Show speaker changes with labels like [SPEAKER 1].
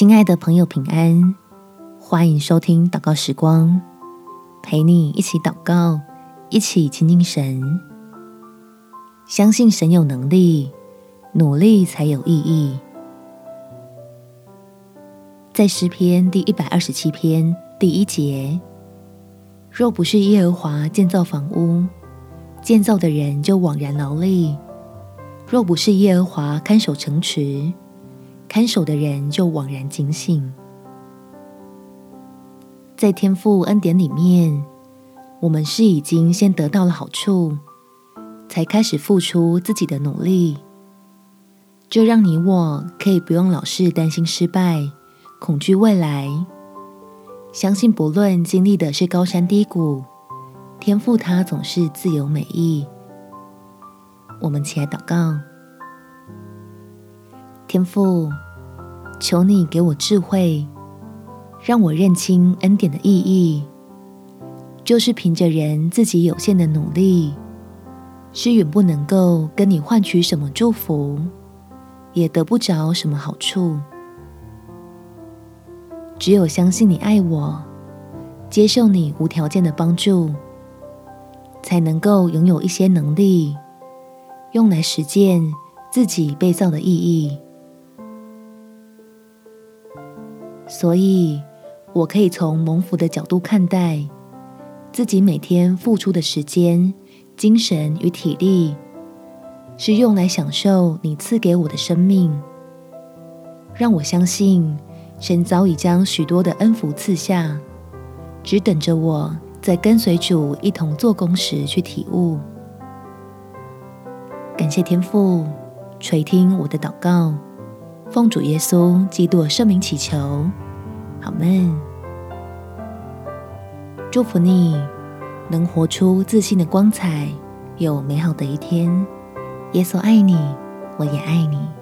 [SPEAKER 1] 亲爱的朋友，平安！欢迎收听祷告时光，陪你一起祷告，一起亲近神。相信神有能力，努力才有意义。在诗篇第一百二十七篇第一节：若不是耶和华建造房屋，建造的人就枉然劳力；若不是耶和华看守城池，看守的人就枉然警醒。在天父恩典里面，我们是已经先得到了好处，才开始付出自己的努力。这让你我可以不用老是担心失败、恐惧未来，相信不论经历的是高山低谷，天父他总是自由美意。我们起来祷告。天父，求你给我智慧，让我认清恩典的意义，就是凭着人自己有限的努力，是远不能够跟你换取什么祝福，也得不着什么好处。只有相信你爱我，接受你无条件的帮助，才能够拥有一些能力，用来实践自己被造的意义。所以，我可以从蒙福的角度看待自己每天付出的时间、精神与体力，是用来享受你赐给我的生命。让我相信，神早已将许多的恩福赐下，只等着我在跟随主一同做工时去体悟。感谢天父垂听我的祷告。奉主耶稣基督圣名祈求，好，门。祝福你能活出自信的光彩，有美好的一天。耶稣爱你，我也爱你。